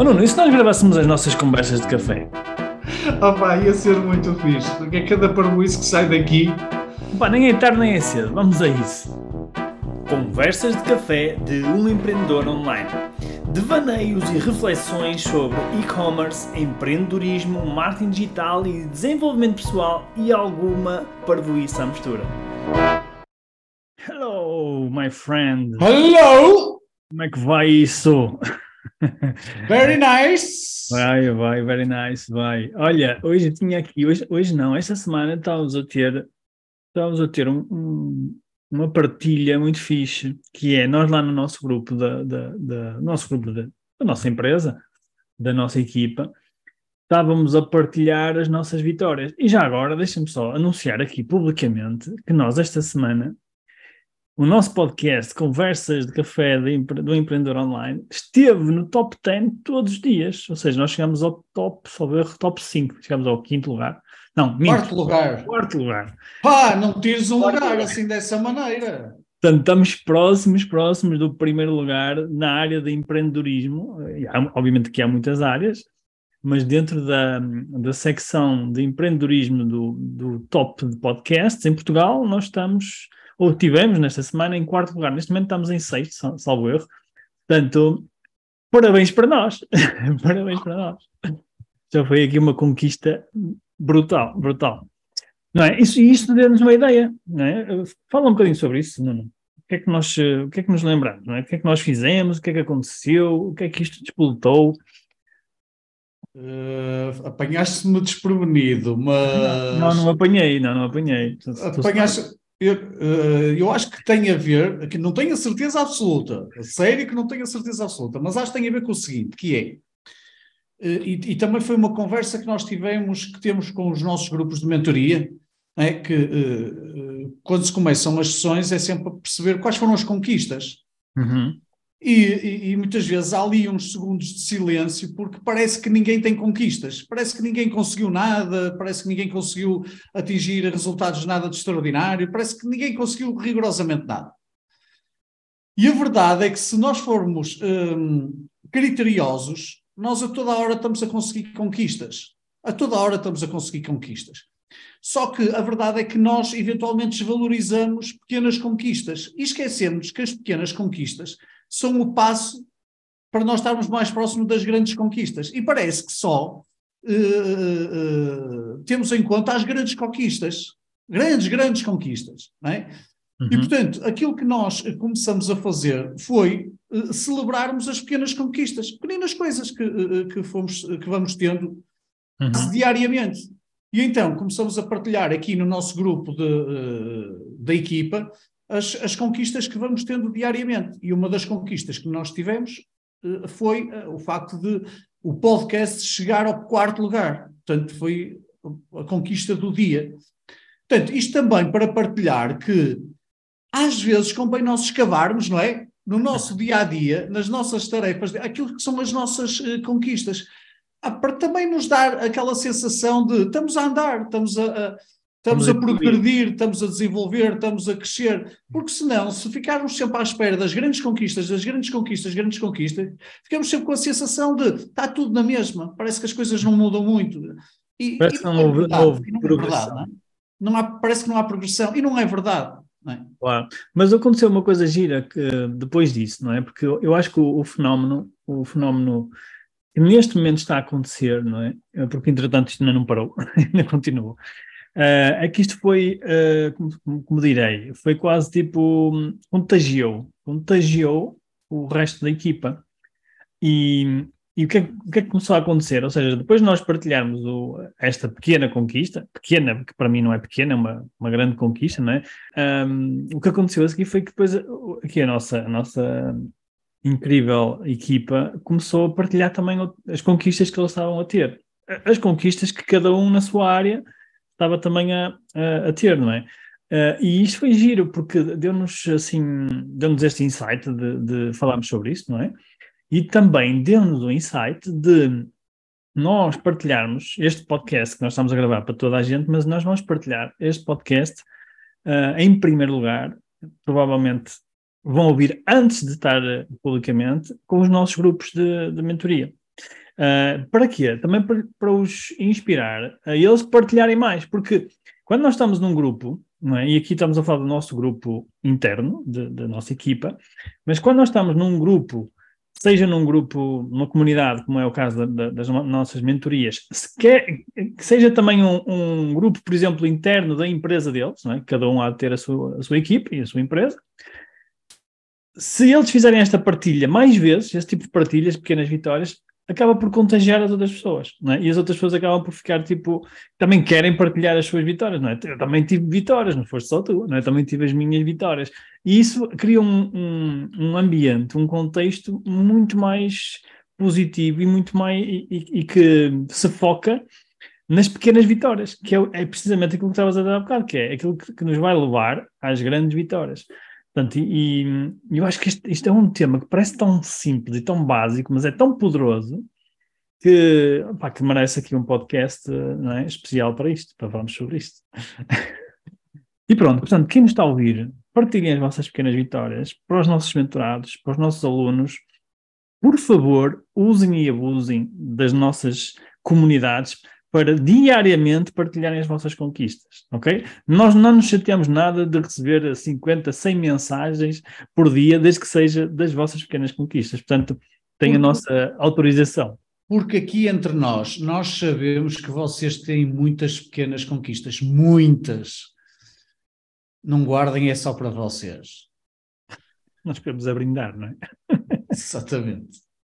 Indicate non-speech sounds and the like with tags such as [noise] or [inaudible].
Oh Nuno, e se nós gravássemos as nossas conversas de café? Oh pá, ia ser muito fixe, porque é cada parboice que sai daqui. Pá, nem é tarde nem é cedo, vamos a isso. Conversas de café de um empreendedor online. Devaneios e reflexões sobre e-commerce, empreendedorismo, marketing digital e desenvolvimento pessoal e alguma parvoíça à mistura. Hello, my friend. Hello! Como é que vai isso? Very nice! Vai, vai, very nice, vai. Olha, hoje tinha aqui, hoje, hoje não, esta semana estávamos a ter, estávamos a ter um, um, uma partilha muito fixe, que é nós lá no nosso grupo da, da, da nosso grupo da, da nossa empresa, da nossa equipa, estávamos a partilhar as nossas vitórias. E já agora, deixa-me só anunciar aqui publicamente que nós esta semana o nosso podcast Conversas de Café do Empreendedor Online esteve no top 10 todos os dias. Ou seja, nós chegamos ao top, só ver, top 5, chegamos ao quinto lugar. Não, minto, quarto lugar. Quarto lugar. Pá, não tires um lugar assim dessa maneira. Portanto, estamos próximos, próximos do primeiro lugar na área de empreendedorismo. Obviamente que há muitas áreas, mas dentro da, da secção de empreendedorismo do, do top de podcasts em Portugal, nós estamos ou tivemos nesta semana em quarto lugar. Neste momento estamos em sexto, salvo erro. Portanto, parabéns para nós. [laughs] parabéns para nós. Já foi aqui uma conquista brutal, brutal. Não é? Isso, isso deu-nos uma ideia. Não é? Fala um bocadinho sobre isso, Nuno. O que é que nós, o que é que nos lembramos? Não é? O que é que nós fizemos? O que é que aconteceu? O que é que isto despolutou? Uh, Apanhaste-me desprevenido, mas. Não, não apanhei, não, não apanhei. Apanhaste, eu, eh, eu acho que tem a ver, que não tenho a certeza absoluta, a sério que não tenho a certeza absoluta, mas acho que tem a ver com o seguinte, que é, eh, e, e também foi uma conversa que nós tivemos, que temos com os nossos grupos de mentoria, é que uh, quando se começam as sessões é sempre perceber quais foram as conquistas. Uhum. E, e, e, muitas vezes há ali uns segundos de silêncio, porque parece que ninguém tem conquistas, parece que ninguém conseguiu nada, parece que ninguém conseguiu atingir resultados nada de extraordinário, parece que ninguém conseguiu rigorosamente nada. E a verdade é que se nós formos hum, criteriosos, nós a toda hora estamos a conseguir conquistas. A toda hora estamos a conseguir conquistas. Só que a verdade é que nós eventualmente desvalorizamos pequenas conquistas e esquecemos que as pequenas conquistas são o passo para nós estarmos mais próximos das grandes conquistas. E parece que só uh, uh, temos em conta as grandes conquistas, grandes, grandes conquistas. Não é? Uhum. E, portanto, aquilo que nós começamos a fazer foi uh, celebrarmos as pequenas conquistas, pequenas coisas que, que, fomos, que vamos tendo uhum. diariamente. E então começamos a partilhar aqui no nosso grupo de, da equipa as, as conquistas que vamos tendo diariamente. E uma das conquistas que nós tivemos uh, foi uh, o facto de o podcast chegar ao quarto lugar. Portanto, foi a conquista do dia. Portanto, isto também para partilhar que às vezes convém nós escavarmos, não é? No nosso dia a dia, nas nossas tarefas, aquilo que são as nossas uh, conquistas. Ah, para também nos dar aquela sensação de estamos a andar, estamos a, a Estamos a progredir, estamos a desenvolver, estamos a crescer, porque senão, se ficarmos sempre à espera das grandes conquistas, das grandes conquistas, grandes conquistas, ficamos sempre com a sensação de está tudo na mesma, parece que as coisas não mudam muito. E, parece que não, é houve, não houve não progressão. É verdade, não, é? não há, parece que não há progressão, e não é verdade. Não é? Claro, mas aconteceu uma coisa gira que, depois disso, não é? Porque eu, eu acho que o, o fenómeno, o fenómeno neste momento está a acontecer, não é? Porque entretanto isto ainda não parou, [laughs] ainda continua Uh, é que isto foi, uh, como, como, direi, foi quase tipo, contagiou, contagiou o resto da equipa. E, e o, que é, o, que é, que começou a acontecer? Ou seja, depois de nós partilharmos o, esta pequena conquista, pequena, porque para mim não é pequena, é uma, uma grande conquista, não é? Um, o que aconteceu a seguir foi que depois aqui a nossa, a nossa incrível equipa começou a partilhar também as conquistas que eles estavam a ter. As conquistas que cada um na sua área estava também a, a, a ter, não é? Uh, e isto foi giro, porque deu-nos assim, deu-nos este insight de, de falarmos sobre isso, não é? E também deu-nos o insight de nós partilharmos este podcast que nós estamos a gravar para toda a gente, mas nós vamos partilhar este podcast uh, em primeiro lugar, provavelmente vão ouvir antes de estar publicamente, com os nossos grupos de, de mentoria. Uh, para quê? Também para, para, os inspirar a eles partilharem mais, porque quando nós estamos num grupo, é? e aqui estamos a falar do nosso grupo interno, da nossa equipa, mas quando nós estamos num grupo, seja num grupo, numa comunidade, como é o caso da, da, das nossas mentorias, se quer, que seja também um, um, grupo, por exemplo, interno da empresa deles, é? cada um há de ter a sua, a sua equipe e a sua empresa, se eles fizerem esta partilha mais vezes, esse tipo de partilhas, pequenas vitórias, acaba por contagiar as outras pessoas, não é? E as outras pessoas acabam por ficar tipo, também querem partilhar as suas vitórias, não é? Eu também tive vitórias, não foste só tu, não é? Também tive as minhas vitórias. E isso cria um, um, um ambiente, um contexto muito mais positivo e muito mais, e, e, e que se foca nas pequenas vitórias, que é, é, precisamente aquilo que estavas a dar há bocado, que é aquilo que, que nos vai levar às grandes vitórias. Portanto, e, e eu acho que isto, isto, é um tema que parece tão simples e tão básico, mas é tão poderoso que, pá, que merece aqui um podcast é, especial para isto, para falarmos sobre isto. [laughs] e pronto, portanto, quem nos está a ouvir, partilhem as vossas pequenas vitórias para os nossos mentorados, para os nossos alunos. Por favor, usem e abusem das nossas comunidades para diariamente partilharem as vossas conquistas, ok? Nós não nos chateamos nada de receber 50, 100 mensagens por dia, desde que seja das vossas pequenas conquistas. Portanto, tem a nossa autorização. Porque aqui entre nós, nós sabemos que vocês têm muitas pequenas conquistas, muitas. Não guardem é só para vocês. Nós queremos a brindar, não é? [laughs] Exatamente.